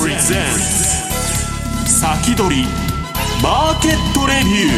先取りマーケットレビュ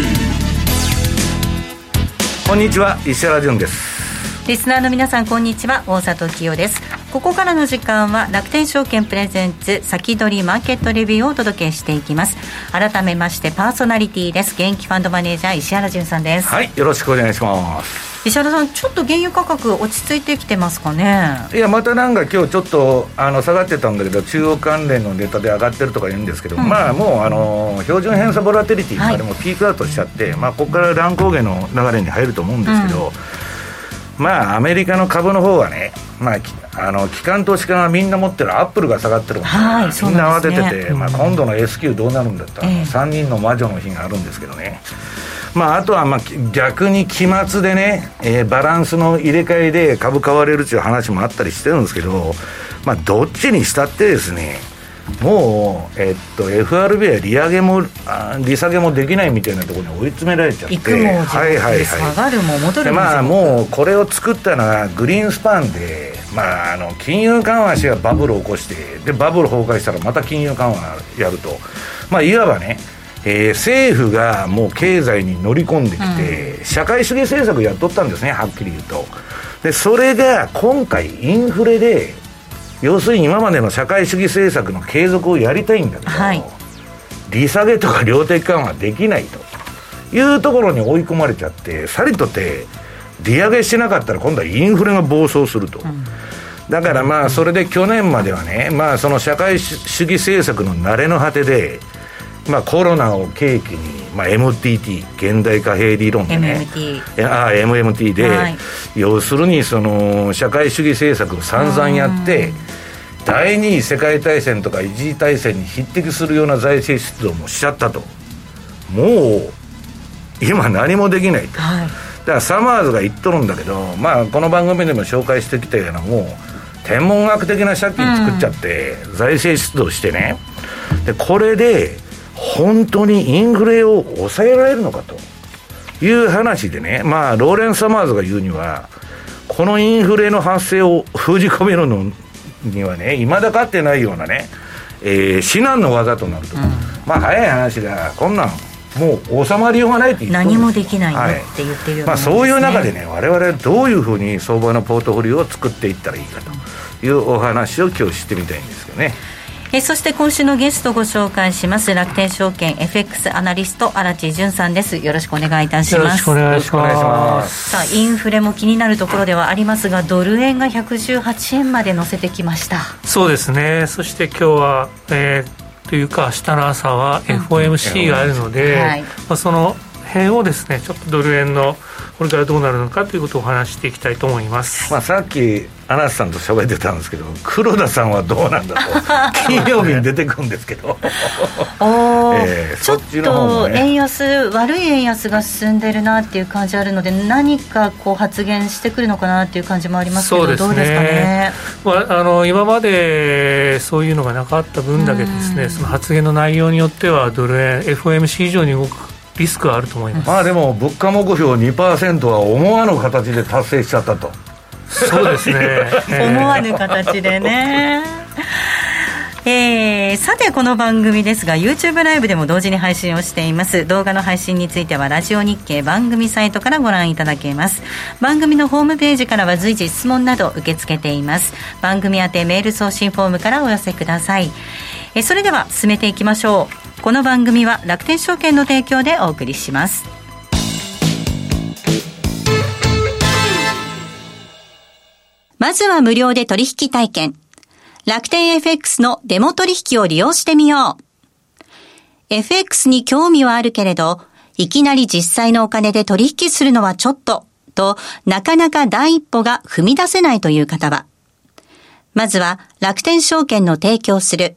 ー。こんにちは石原潤です。リスナーの皆さんこんにちは。大里清ですここからの時間は楽天証券プレゼンツ先取りマーケットレビューをお届けしていきます。改めましてパーソナリティです。元気ファンドマネージャー石原潤さんです。はいよろしくお願いします。石原さん、ちょっと原油価格、落ち着いてきてますかね。いや、またなんか今日ちょっとあの下がってたんだけど、中央関連のネタで上がってるとか言うんですけど、うん、まあもうあの標準偏差ボラテリティまでもピークアウトしちゃって、はい、まあここから乱高下の流れに入ると思うんですけど、うん、まあアメリカの株の方はね、まあ、あの機関投資家がみんな持ってるアップルが下がってるもん、はい、みんな慌ててて、うん、まあ、今度の S q どうなるんだったら、えー、3人の魔女の日があるんですけどね。まあ、あとはまあ逆に期末でね、えー、バランスの入れ替えで株買われるっていう話もあったりしてるんですけど、まあ、どっちにしたってですね、もう、えっと、FRB は利上げもあ利下げもできないみたいなところに追い詰められちゃって、はいはいはい、下がるも戻るもまあ、もうこれを作ったのはグリーンスパンで、まあ、あの金融緩和しがバブルを起こしてでバブル崩壊したらまた金融緩和やると、まあ、いわばねえー、政府がもう経済に乗り込んできて、うん、社会主義政策やっとったんですね、はっきり言うと。で、それが今回、インフレで、要するに今までの社会主義政策の継続をやりたいんだけど、はい、利下げとか量的緩和できないというところに追い込まれちゃって、さりとて、利上げしなかったら今度はインフレが暴走すると。うんだからまあそれで去年まではね、まあ、その社会主義政策の慣れの果てで、まあ、コロナを契機に、まあ、MTT 現代貨幣理論でね。MMT, あ MMT で、はい、要するにその社会主義政策を散々やって第二次世界大戦とか一次大戦に匹敵するような財政出動もしちゃったと。もう今何もできないと、はい、だからサマーズが言っとるんだけど、まあ、この番組でも紹介してきたようなもう天文学的な借金作っちゃって、財政出動してね。でこれで本当にインフレを抑えられるのかと。いう話でね、まあ、ローレン・サマーズが言うには、このインフレの発生を封じ込めるのにはね、いまだかってないようなね、えー、至難の技となると、うん、まあ早い話だ、こんなん、もう収まりようがないって言って何もできないよって言ってるよ、ねはい、まあ、そういう中でね、われわれどういうふうに相場のポートフォリオを作っていったらいいかというお話を今日してみたいんですけどね。えそして今週のゲストご紹介します。楽天証券 FX アナリスト荒地潤さんです。よろしくお願いいたします。よろしくお願いします。さあインフレも気になるところではありますがドル円が118円まで乗せてきました。そうですね。そして今日は、えー、というか明日の朝は FOMC があるので、うん。はい、まあ、その辺をですねちょっとドル円のこれからどうなるのかということをお話していきたいと思います、まあ、さっき穴瀬さんと喋ってたんですけど黒田さんはどうなんだと 金曜日に出てくるんですけど。お、えー、ちょっと円安、悪い円安が進んでるなっていう感じあるので何かこう発言してくるのかなっていう感じもありますけど、ね、どうですかね、まあ、あの今までそういうのがなかった分だけですね、その発言の内容によってはドル円 FOMC 以上に動くリスクはあると思います。まあでも物価目標2%は思わぬ形で達成しちゃったと。そうですね。思わぬ形でね。えー、さてこの番組ですが YouTube ライブでも同時に配信をしています。動画の配信についてはラジオ日経番組サイトからご覧いただけます。番組のホームページからは随時質問など受け付けています。番組宛てメール送信フォームからお寄せくださいえそれでは進めていきましょう。この番組は楽天証券の提供でお送りします。まずは無料で取引体験。楽天 FX のデモ取引を利用してみよう。FX に興味はあるけれどいきなり実際のお金で取引するのはちょっととなかなか第一歩が踏み出せないという方は。まずは楽天証券の提供する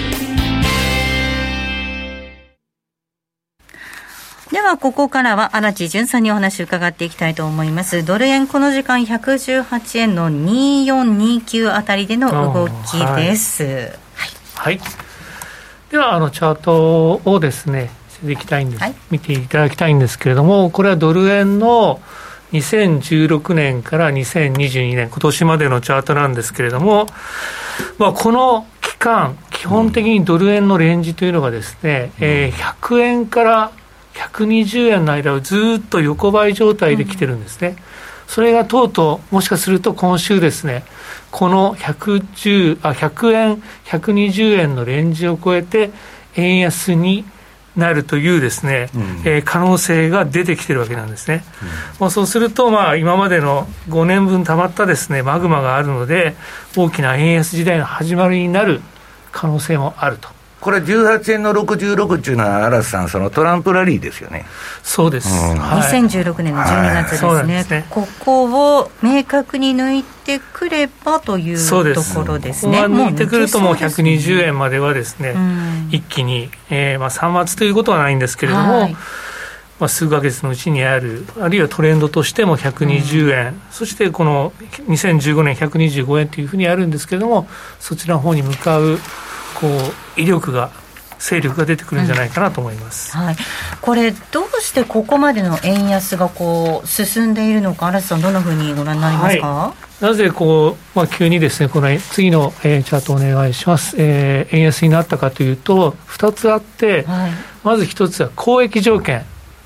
では、ここからは荒地淳さんにお話を伺っていきたいと思います。ドル円、この時間118円の2429あたりでの動きです。はい、はい。では、あの、チャートをですね、していきたいんです、はい、見ていただきたいんですけれども、これはドル円の2016年から2022年、今年までのチャートなんですけれども、まあ、この期間、基本的にドル円のレンジというのがですね、うん、えー、100円から120円の間をずっと横ばい状態で来てるんですね。うん、それがとうとう、もしかすると今週ですね、この110あ100円、120円のレンジを超えて、円安になるというですね、うん、えー、可能性が出てきてるわけなんですね。うん、まあ、そうすると、まあ、今までの5年分たまったですね、マグマがあるので、大きな円安時代の始まりになる可能性もあると。これ、18円の66っていうのは、嵐さん、そのトランプラリーですよね。そうです。うん。はい、2016年の12月ですね。はい、す。ねここを明確に抜いてくればというところですね。ここ抜いてくると、もう120円まではですね、一気に、えー、まあ3末ということはないんですけれども、はい。まあ、数か月のうちにある、あるいはトレンドとしても120円、うん、そしてこの2015年125円というふうにあるんですけれども、そちらの方に向かうこう威力が勢力が出てくるんじゃないかなと思います、うん、はい、これ、どうしてここまでの円安がこう進んでいるのか、嵐さん、どんなふうにご覧になりますか、はい、なぜこう、まあ、急にですねこの次の、えー、チャートお願いします、えー、円安になったかというと、2つあって、はい、まず1つは交易条件。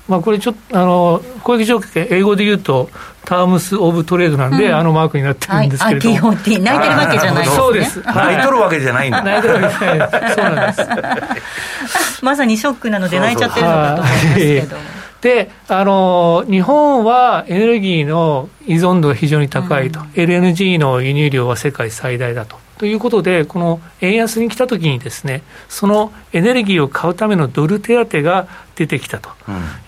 まあ、これちょっとあの攻撃条件英語で言うとタームス・オブ・トレードなんで、うん、あのマークになってるんですけれど。も、はい、TOT 泣いてるわけじゃない、ね、そうです。泣いとるわけじゃないんだ泣いてるわけじゃないそうなんです。まさにショックなので泣いちゃってるのかと思いますけど。であの日本はエネルギーの依存度が非常に高いと、うん、LNG の輸入量は世界最大だと。ということで、この円安に来たときにですね、そのエネルギーを買うためのドル手当が出てきたと。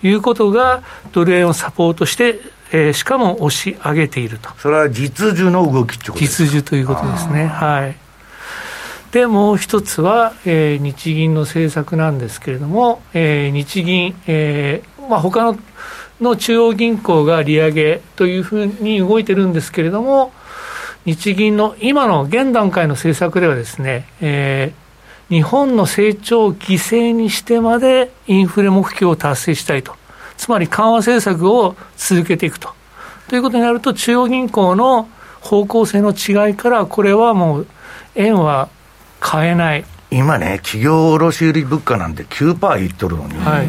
いうことが、ドル円をサポートして、えー、しかも押し上げていると。それは実需の動きってことですか？実需ということですね。はい。で、もう一つは、えー、日銀の政策なんですけれども、えー、日銀、えー、まあ、他のの中央銀行が利上げというふうに動いてるんですけれども、日銀の今の現段階の政策ではですね、えー、日本の成長を犠牲にしてまでインフレ目標を達成したいと。つまり緩和政策を続けていくと。ということになると、中央銀行の方向性の違いから、これはもう、円は買えない。今ね、企業卸売物価なんて9%いっとるのに、はい、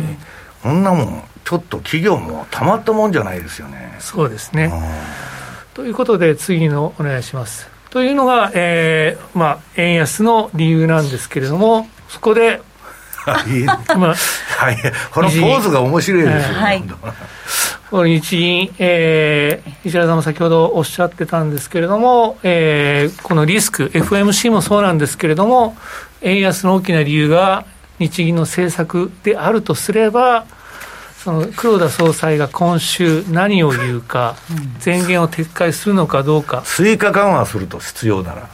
こんなもん、ちょっと企業もたまったもんじゃないですよね。そうですね。ということで、次のお願いします。というのが、えーまあ、円安の理由なんですけれども、そこで、はい、まあ、はい、このポーズが面白いですよ、はい、この日銀、えー、石原さんも先ほどおっしゃってたんですけれども、えー、このリスク、FMC もそうなんですけれども、円安の大きな理由が日銀の政策であるとすれば、その黒田総裁が今週、何を言うか、前言を撤回するのかどうか。追加緩和すると必要なら。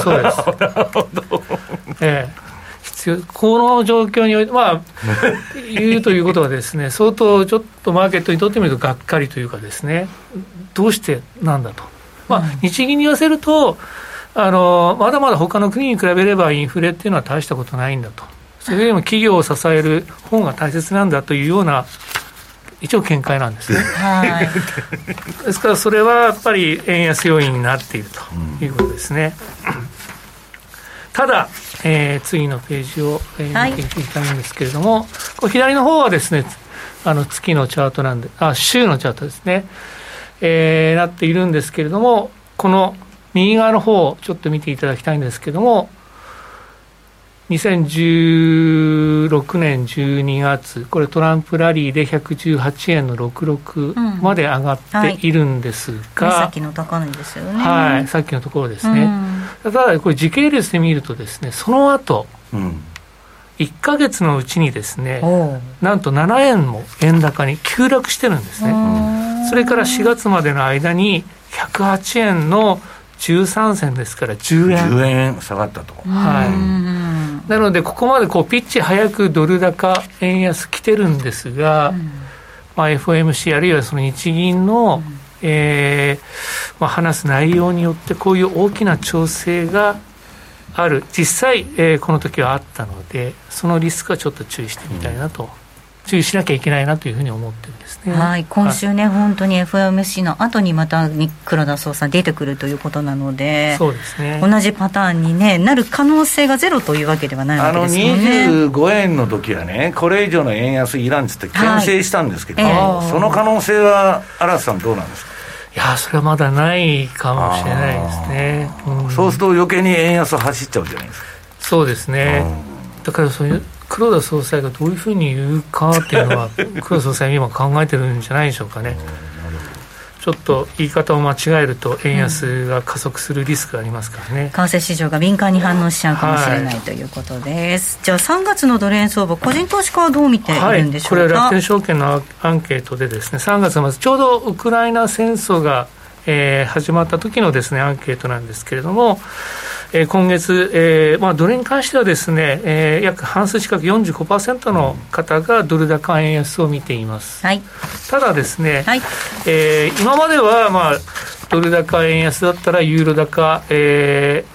そうです。ええ必要この状況において、まあ、言うということはですね、相当ちょっとマーケットにとってみるとがっかりというかですね、どうしてなんだと。まあ、日銀に言わせると、あのまだまだ他の国に比べればインフレっていうのは大したことないんだと。それよりも企業を支える本が大切なんだというような一応見解なんですね。はい、ですからそれはやっぱり円安要因になっているということですね。ただ、えー、次のページを、えー、見ていきたいんですけれども、こ左の方はですね、あの月のチャートなんで、あ、週のチャートですね、えー、なっているんですけれども、この右側の方をちょっと見ていただきたいんですけれども、2016年12月、これトランプラリーで118円の66まで上がっているんですが、うんはい、さっきの高値ですよね。はい、さっきのところですね。うん、ただ、これ時系列で見るとですね、その後、うん、1か月のうちにですね、なんと7円も円高に急落してるんですね。それから4月までの間に108円の13銭ですから10円。10円下がったと。はい。なので、ここまでこうピッチ早くドル高、円安来てるんですが、うん、まあ、FOMC あるいはその日銀の、うん、えー、まあ、話す内容によってこういう大きな調整がある実際、えー、この時はあったのでそのリスクはちょっと注意してみたいなと注意しなきゃいけないなというふうに思ってるんですね。はい、今週ね、はい、本当に FOMC の後にまた黒田総裁出てくるということなので、そうですね。同じパターンに、ね、なる可能性がゼロというわけではないわけですよね。あの25円の時はね、これ以上の円安いらんっつって牽制したんですけど、はいえー、その可能性は荒瀬さんどうなんですか？いやそれはまだないかもしれないですね、うん、そうすると余計に円安走っちゃうじゃないですか。そうですね、だからそういう黒田総裁がどういうふうに言うかっていうのは、黒田総裁今考えてるんじゃないでしょうかね。ちょっと言い方を間違えると円安が加速するリスクがありますからね、為替市場が敏感に反応しちゃうかもしれない、はい、ということです。じゃあ3月のドル円相場個人投資家はどう見ているんでしょうか、はい、これは楽天証券のアンケートでですね3月末ちょうどウクライナ戦争がえー、始まった時のですねアンケートなんですけれども、えー、今月、えーまあ、ドルに関してはですね、えー、約半数近く45%の方がドル高円安を見ています、はい、ただですね、はい。えー、今までは、まあ、ドル高円安だったらユーロ高、えー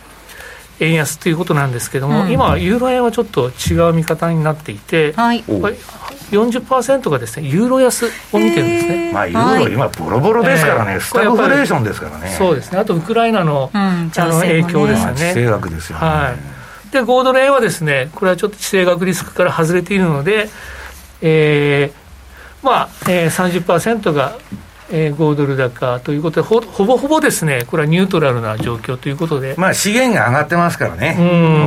円安ということなんですけども、うん、今、ユーロ円はちょっと違う見方になっていて、はい、40%がですねユーロ安を見てるんですね、まあ、ユーロ、今、ボロボロですからね、えー、スタグフレーションですからね、そうですね、あとウクライナの,、あの影響ですよね。地政学ですよね、はい、で5ドル円はですね、これはちょっと地政学リスクから外れているので、えー、まあ、えー、30%がえー、5ドル高ということでほ、ほぼほぼですね、これはニュートラルな状況ということで、まあ、資源が上がってますからね、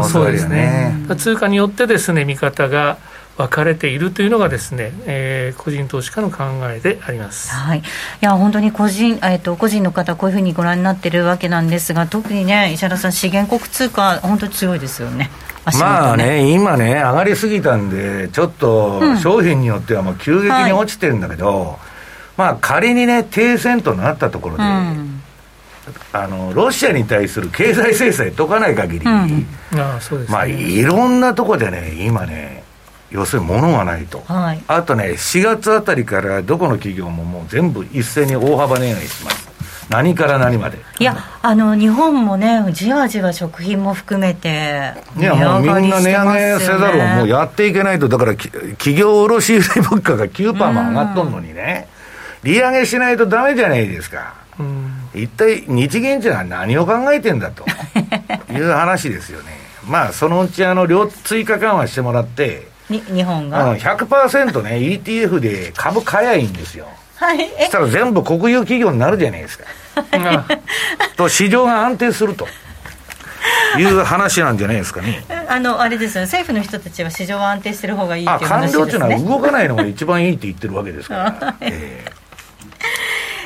うん、そうですね、通貨によってですね、見方が分かれているというのがですね、えー、個人投資家の考えであります。はい。いや本当に個人えっ、ー、と個人の方こういうふうにご覧になってるわけなんですが、特にね石原さん資源国通貨本当に強いですよね。ねまあね、今ね、上がりすぎたんで、ちょっと商品によってはもう急激に落ちてるんだけど、うんはい、まあ仮にね、停戦となったところで、うん、あのロシアに対する経済制裁解かない限り、うん、まあいろんなところでね、今ね、要するに物がないと、はい、あとね、4月あたりからどこの企業ももう全部一斉に大幅値上げします。何から何まで。いや、あの日本もね、じわじわ食品も含めて、いや、もうみんな値上げせざるをもうやっていけないと、だから企業卸売物価が9%も上がっとんのにね、利上げしないとだめじゃないですか。一体日銀っていうのは何を考えてんだという話ですよね。まあ、そのうちあの両追加緩和してもらって、日本が、うん、100%ね ETF で株買えばいいんですよ。はい。そしたら全部国有企業になるじゃないですか、と市場が安定すると。いう話なんじゃないですかね。あのあれですよ、ね、政府の人たちは市場は安定してる方がいいっていう話です、ね、官僚っていうのは動かないのが一番いいって言ってるわけですから。えー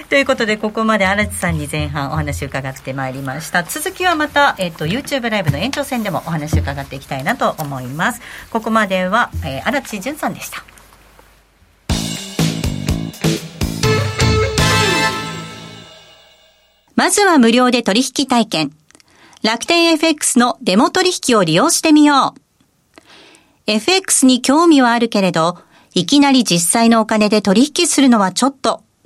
ということでここまで荒地さんに前半お話を伺ってまいりました。続きはまた、えっと、YouTube ライブの延長戦でもお話を伺っていきたいなと思います。ここまでは、えー、荒地潤さんでした。まずは無料で取引体験。楽天 FX のデモ取引を利用してみよう。FX に興味はあるけれどいきなり実際のお金で取引するのはちょっと。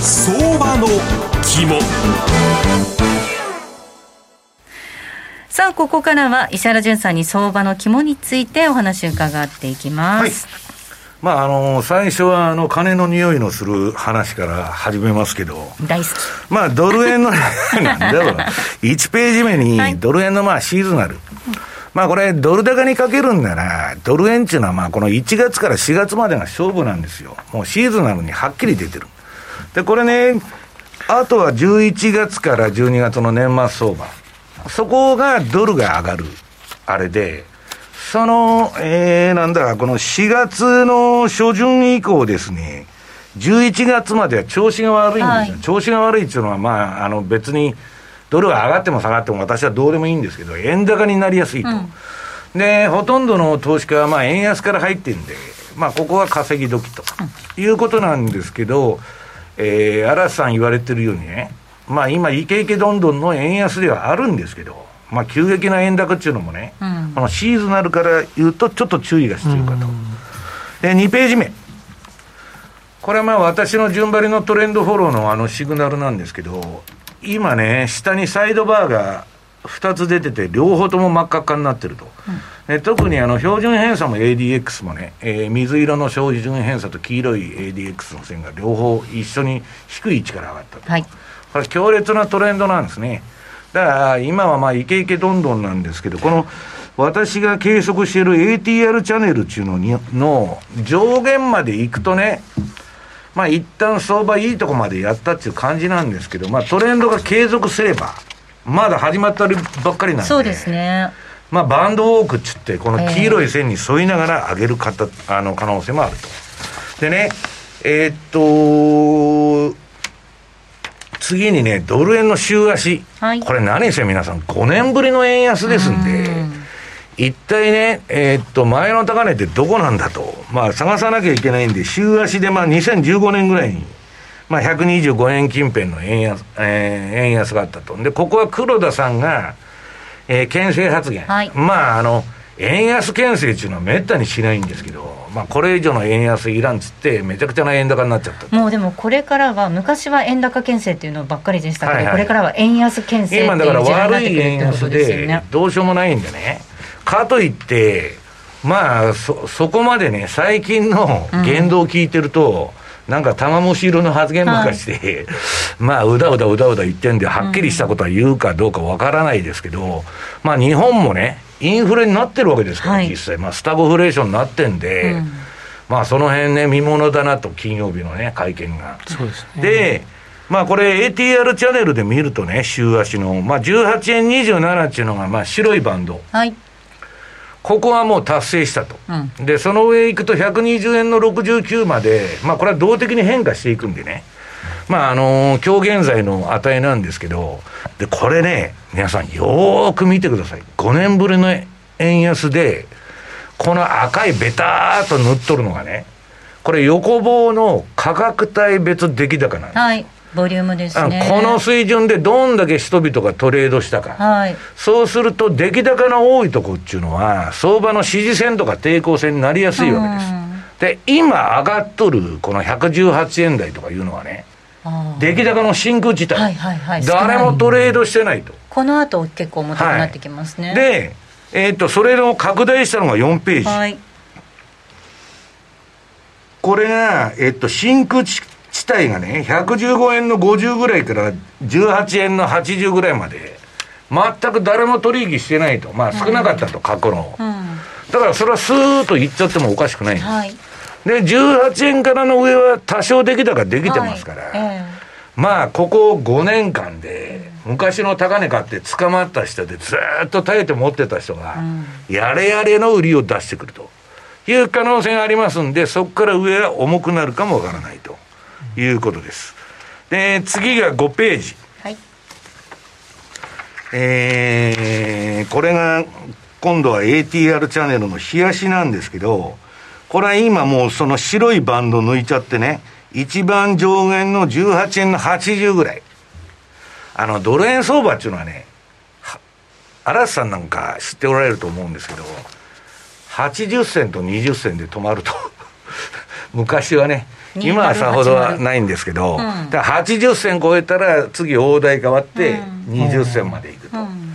相場の肝さあここからは石原淳さんに相場の肝についてお話を伺っていきます、はいまあ、あの最初はあの金の匂いのする話から始めますけど、大好き。まあ、ドル円の、なんだろう、1ページ目にドル円のまあシーズナル。まあこれ、ドル高にかけるんなら、ドル円っていうのは、まあこの1月から4月までが勝負なんですよ。もうシーズナルにはっきり出てる。で、これね、あとは11月から12月の年末相場。そこがドルが上がる、あれで、その、えー、なんだ、この4月の初旬以降ですね、11月までは調子が悪いんですよ。はい、調子が悪いっていうのは、まあ、あの別に、ドルが上がっても下がっても私はどうでもいいんですけど、円高になりやすいと。うん、で、ほとんどの投資家は、まあ、円安から入ってるんで、まあ、ここは稼ぎ時と、いうことなんですけど、えー、嵐さん言われてるようにね、まあ、今、イケイケどんどんの円安ではあるんですけど、まあ、急激な円高っていうのもね、うん、このシーズナルから言うと、ちょっと注意が必要かと。で、2ページ目。これはまあ私の順張りのトレンドフォローのあのシグナルなんですけど、今ね、下にサイドバーが2つ出てて、両方とも真っ赤っかになってると。うん、特にあの標準偏差も ADX もね、えー、水色の標準偏差と黄色い ADX の線が両方一緒に低い位置から上がったと。はい、これ強烈なトレンドなんですね。だから今はまあイケイケどんどんなんですけど、この私が計測している ATR チャンネルっていうのにの上限まで行くとね、まあ一旦相場いいとこまでやったっていう感じなんですけど、まあトレンドが継続すれば、まだ始まったばっかりなんで。そうですね。まあバンドウォークっつって、この黄色い線に沿いながら上げるかた、あの可能性もあると。でね、えー、っと、次にね、ドル円の週足、はい、これ何せ皆さん、5年ぶりの円安ですんで、ん一体ね、えー、っと、前の高値ってどこなんだと、まあ、探さなきゃいけないんで、週足で、まあ、2015年ぐらいに、まあ、125円近辺の円安、えー、円安があったと。で、ここは黒田さんが、えー、牽制発言。はい、まあ、あの、円安牽制っていうのはめったにしないんですけど、まあ、これ以上の円安いらんっつって、めちゃくちゃな円高になっちゃったもうでも、これからは、昔は円高牽制っていうのばっかりでしたけど、はいはい、これからは円安牽制っていう時代になってくるってことで。どうしようもないんでね、かといって、まあそ、そこまでね、最近の言動を聞いてると、うん、なんか玉虫色の発言ばっかして、はい、まあ、うだうだうだうだ言ってんで、はっきりしたことは言うかどうかわからないですけど、まあ、日本もね、インフレになってるわけですから、はい、実際、まあ、スタグフレーションになってんで、うん、まあ、その辺ね、見ものだなと、金曜日のね、会見が。そうですね、で、まあ、これ、ATR チャンネルで見るとね、週足の、まあ、18円27っていうのが、まあ、白いバンド。はいここはもう達成したと、うん、でその上行くと120円の69まで、まあ、これは動的に変化していくんでね、まああのー、今日現在の値なんですけど、でこれね、皆さん、よーく見てください、5年ぶりの円安で、この赤いベターっと塗っとるのがね、これ、横棒の価格帯別出来高なんです。はいボリュームですね。この水準でどんだけ人々がトレードしたか、はい、そうすると、出来高の多いとこっていうのは、相場の支持線とか抵抗線になりやすいわけです。で、今上がっとるこの118円台とかいうのはね、出来高の真空地帯、はいはいはい、誰もトレードしてないと。この後結構重たくなってきますね。はい、で、えっ、ー、と、それを拡大したのが4ページ。はい、これが、えっ、ー、と、真空地帯がね、115円の50ぐらいから18円の80ぐらいまで、全く誰も取引してないと。まあ少なかったと、過去の。うんだからそれはスーッといっちゃってもおかしくないんです。はい、で、18円からの上は多少出来高できてますから、はいえー、まあ、ここ5年間で、昔の高値買って捕まった人でずっと耐えて持ってた人が、やれやれの売りを出してくるという可能性がありますんで、そこから上は重くなるかもわからないということです。で、次が5ページ。はい、えー、これが今度は ATR チャンネルの冷やしなんですけど、これは今もうその白いバンド抜いちゃってね、一番上限の18円の80ぐらい。あの、ドル円相場っていうのはね、嵐さんなんか知っておられると思うんですけど、80銭と20銭で止まると 昔はね、今はさほどはないんですけど、うん、だ80銭超えたら次大台変わって20銭までいくと。うん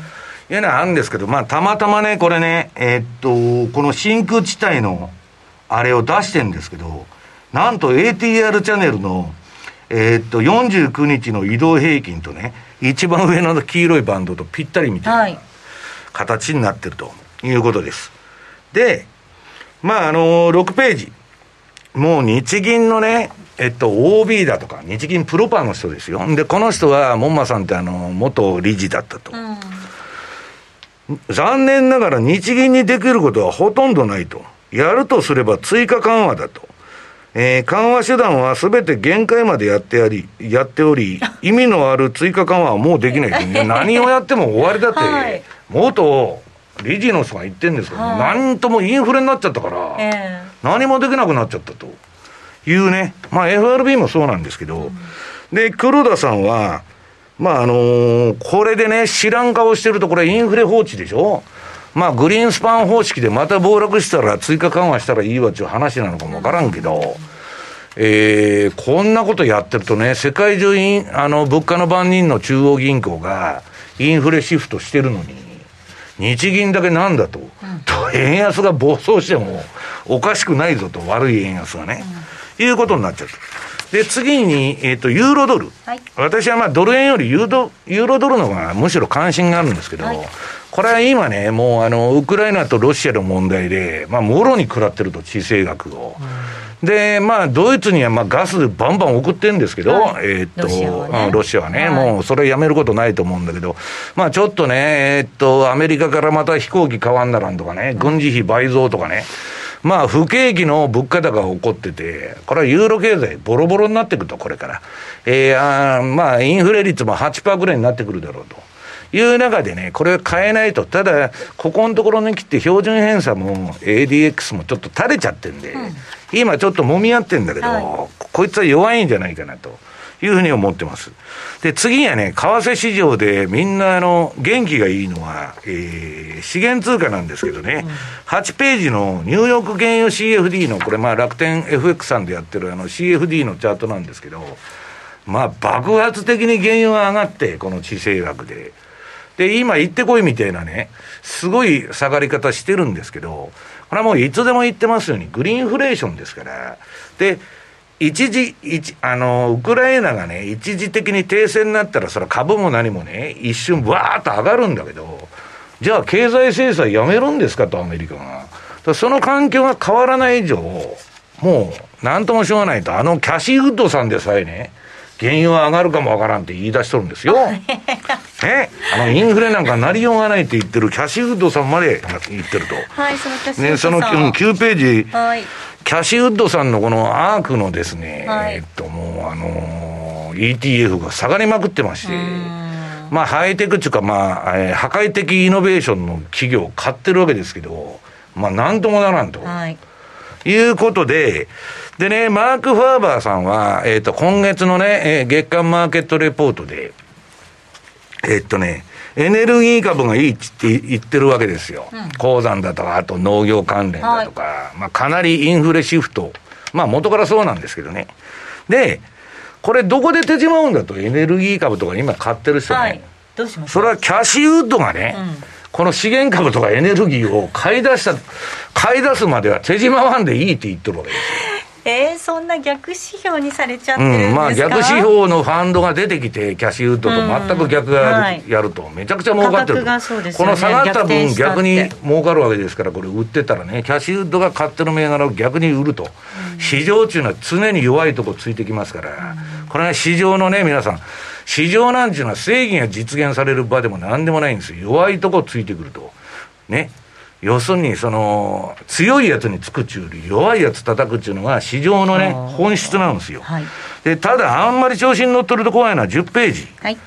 いうのはあるんですけど、まあ、たまたまね、これね、えー、っと、この真空地帯の、あれを出してるんですけど、なんと ATR チャンネルの、えー、っと、49日の移動平均とね、一番上の黄色いバンドとぴったりみたいな形になってるということです。で、まあ、あのー、6ページ。もう日銀のね、えっと、OB だとか、日銀プロパーの人ですよ。で、この人は、門馬さんってあの、元理事だったと。うん残念ながら日銀にできることはほとんどないと。やるとすれば追加緩和だと。えー、緩和手段はすべて限界までやってあり、やっており、意味のある追加緩和はもうできない。何をやっても終わりだって、はい、元理事の人が言ってるんですけど、はい、何ともインフレになっちゃったから、えー、何もできなくなっちゃったと。いうね。まあ FRB もそうなんですけど、で、黒田さんは、まああのー、これでね、知らん顔してると、これインフレ放置でしょ？まあ、グリーンスパン方式でまた暴落したら追加緩和したらいいわっていう話なのかもわからんけど、えー、こんなことやってるとね、世界中イン、あの、物価の番人の中央銀行がインフレシフトしてるのに、日銀だけなんだと、うん、と、円安が暴走してもおかしくないぞと、悪い円安がね、うん、いうことになっちゃった。で、次に、えっ、ー、と、ユーロドル。はい、私はまあ、ドル円よりユードユーロドルの方がむしろ関心があるんですけど、はい、これは今ね、もう、あの、ウクライナとロシアの問題で、まあ、もろに食らってると、地政学を。うん、で、まあ、ドイツにはまあガスバンバン送ってるんですけど、はい、えっ、とロシアはね、ロシアはね。もうそれやめることないと思うんだけど、まあ、ちょっとね、えっ、と、アメリカからまた飛行機買わんならんとかね、軍事費倍増とかね、まあ、不景気の物価高が起こってて、これはユーロ経済、ボロボロになってくると、これから。えー、あまあ、インフレ率も8%ぐらいになってくるだろうと。いう中でね、これ変えないと、ただ、ここのところに来て標準偏差も ADX もちょっと垂れちゃってんで、うん、今ちょっと揉み合ってんだけど、はい、こいつは弱いんじゃないかなと。いうふうに思ってます。で、次はね、為替市場でみんなあの、元気がいいのは、えー、資源通貨なんですけどね、うん、8ページのニューヨーク原油 CFD の、これまあ楽天 FX さんでやってるあの CFD のチャートなんですけど、まあ爆発的に原油が上がって、この地政学で。で、今行ってこいみたいなね、すごい下がり方してるんですけど、これはもういつでも言ってますように、グリーンフレーションですから、で、一時、一、あの、ウクライナがね、一時的に停戦になったら、それは株も何もね、一瞬わーっと上がるんだけど、じゃあ経済制裁やめるんですかと、アメリカが。その環境が変わらない以上、もう、なんともしょうがないと、あのキャシーウッドさんでさえね、原油は上がるかもわからんって言い出しとるんですよ。えあの、インフレなんかなりようがないって言ってるキャシーウッドさんまで言ってると。はい、そのキャシーウッドさん。ね、その9ページ。はい。キャシーウッドさんのこのアークのですね、はい、えっと、もう、あのー、ETF が下がりまくってまして、まあ、ハイテクっていうか、まあ、えー、破壊的イノベーションの企業を買ってるわけですけど、まあ、なんともならんと。はい。いうことで、でね、マーク・ファーバーさんは、えっ、ー、と、今月のね、えー、月間マーケットレポートで、えっとね、エネルギー株がいいって言ってるわけですよ。うん、鉱山だとか、あと農業関連だとか、はい、まあかなりインフレシフト。まあ元からそうなんですけどね。で、これどこで手じまうんだと、エネルギー株とか今買ってる人ね。はい、どうします？それはキャシーウッドがね、うんこの資源株とかエネルギーを買い出した、買い出すまでは手じまわんでいいって言ってるわけですよ。えー、そんな逆指標にされちゃってるんですか、うん、まあ逆指標のファンドが出てきて、キャッシュウッドと全く逆がやると、めちゃくちゃ儲かってる、ね、この下がった分、逆に儲かるわけですから、これ、売ってたらね、キャッシュウッドが買ってる銘柄を逆に売ると、うん、市場っていうのは常に弱いとこついてきますから、うん、これは市場のね、皆さん、市場なんていうのは正義が実現される場でもなんでもないんですよ、弱いとこついてくると。ね、要するに、その、強いやつにつくっちゅうより弱いやつ叩くっちゅうのが市場のね、本質なんですよ。はい、で、ただ、あんまり調子に乗ってると怖いのは10ページ。はい、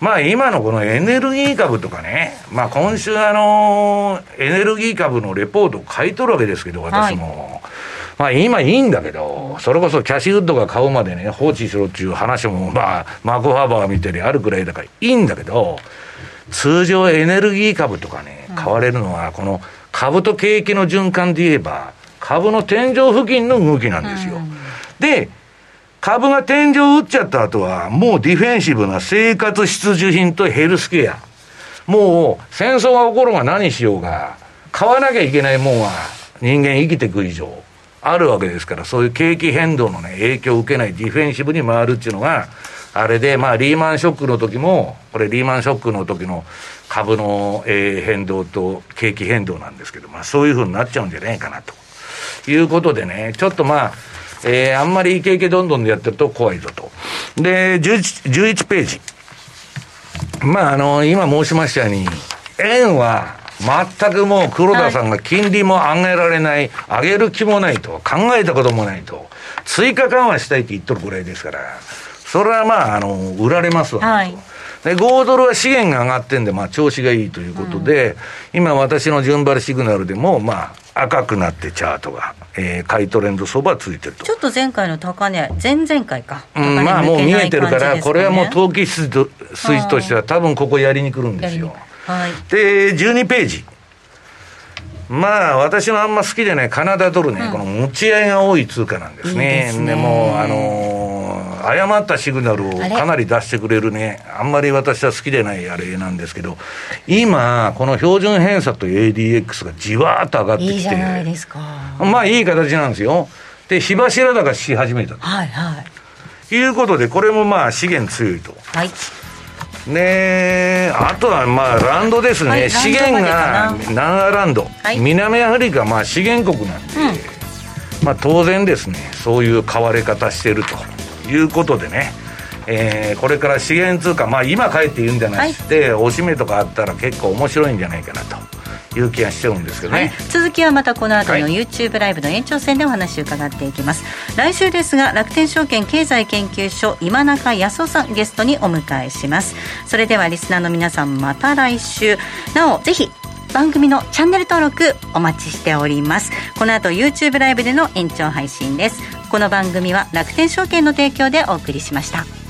まあ、今のこのエネルギー株とかね、まあ、今週あの、エネルギー株のレポートを買い取るわけですけど、私も。はいまあ今いいんだけど、それこそキャシーウッドが買うまでね、放置しろっていう話も、まあ、マクファーバーみたいにあるくらいだからいいんだけど、通常エネルギー株とかね、買われるのは、この株と景気の循環で言えば、株の天井付近の動きなんですよ。で、株が天井を打っちゃった後は、もうディフェンシブな生活必需品とヘルスケア。もう戦争が起こるが何しようが、買わなきゃいけないもんは人間生きていく以上あるわけですから、そういう景気変動のね、影響を受けないディフェンシブに回るっていうのが、あれで、まあ、リーマンショックの時も、これリーマンショックの時の株の、えー、変動と景気変動なんですけど、まあ、そういうふうになっちゃうんじゃないかなということでね、ちょっとまあ、えー、あんまりイケイケどんどんでやってると怖いぞと。で、11, 11ページ。まあ、あの、今申しましたように、円は全くもう黒田さんが金利も上げられない、上げる気もないと、考えたこともないと、追加緩和したいって言っとるぐらいですから、それはまあ、あの、売られますわ、はい、で、5ドルは資源が上がってんで、まあ、調子がいいということで、うん、今私の順張りシグナルでも、まあ、赤くなってチャートが、えー、買いトレンド相場ついてると。ちょっと前回の高値、前々回か。うん、まあもう見えてるから、これはもう投機筋と筋としては、多分ここやりに来るんですよ。はい、で、12ページ。まあ、私のあんま好きでね、カナダドルね、うん、この持ち合いが多い通貨なんですね。いいで、ね、も、あのー、誤ったシグナルをかなり出してくれるね、あんまり私は好きでないあれなんですけど、今、この標準偏差と ADX がじわーっと上がってきて、いいじゃないですか。まあ、いい形なんですよ。で、火柱高し始めたと。はいはい。いうことで、これもまあ、資源強いと。はい。ねあとはまあランドですね、はい、資源がナンアランド、はい、南アフリカ、まあ、資源国なんで、うん、まあ、当然ですね、そういう買われ方してるということでね、えー、これから資源通貨、まあ、今帰って言うんじゃなくて、はい、おしめとかあったら結構面白いんじゃないかなと。いう気がしてるんですけどね、はい、続きはまたこの後の YouTube ライブの延長戦でお話を伺っていきます、はい、来週ですが楽天証券経済研究所今中康夫さんゲストにお迎えします。それではリスナーの皆さんまた来週。なおぜひ番組のチャンネル登録お待ちしております。この後 YouTube ライブでの延長配信です。この番組は楽天証券の提供でお送りしました。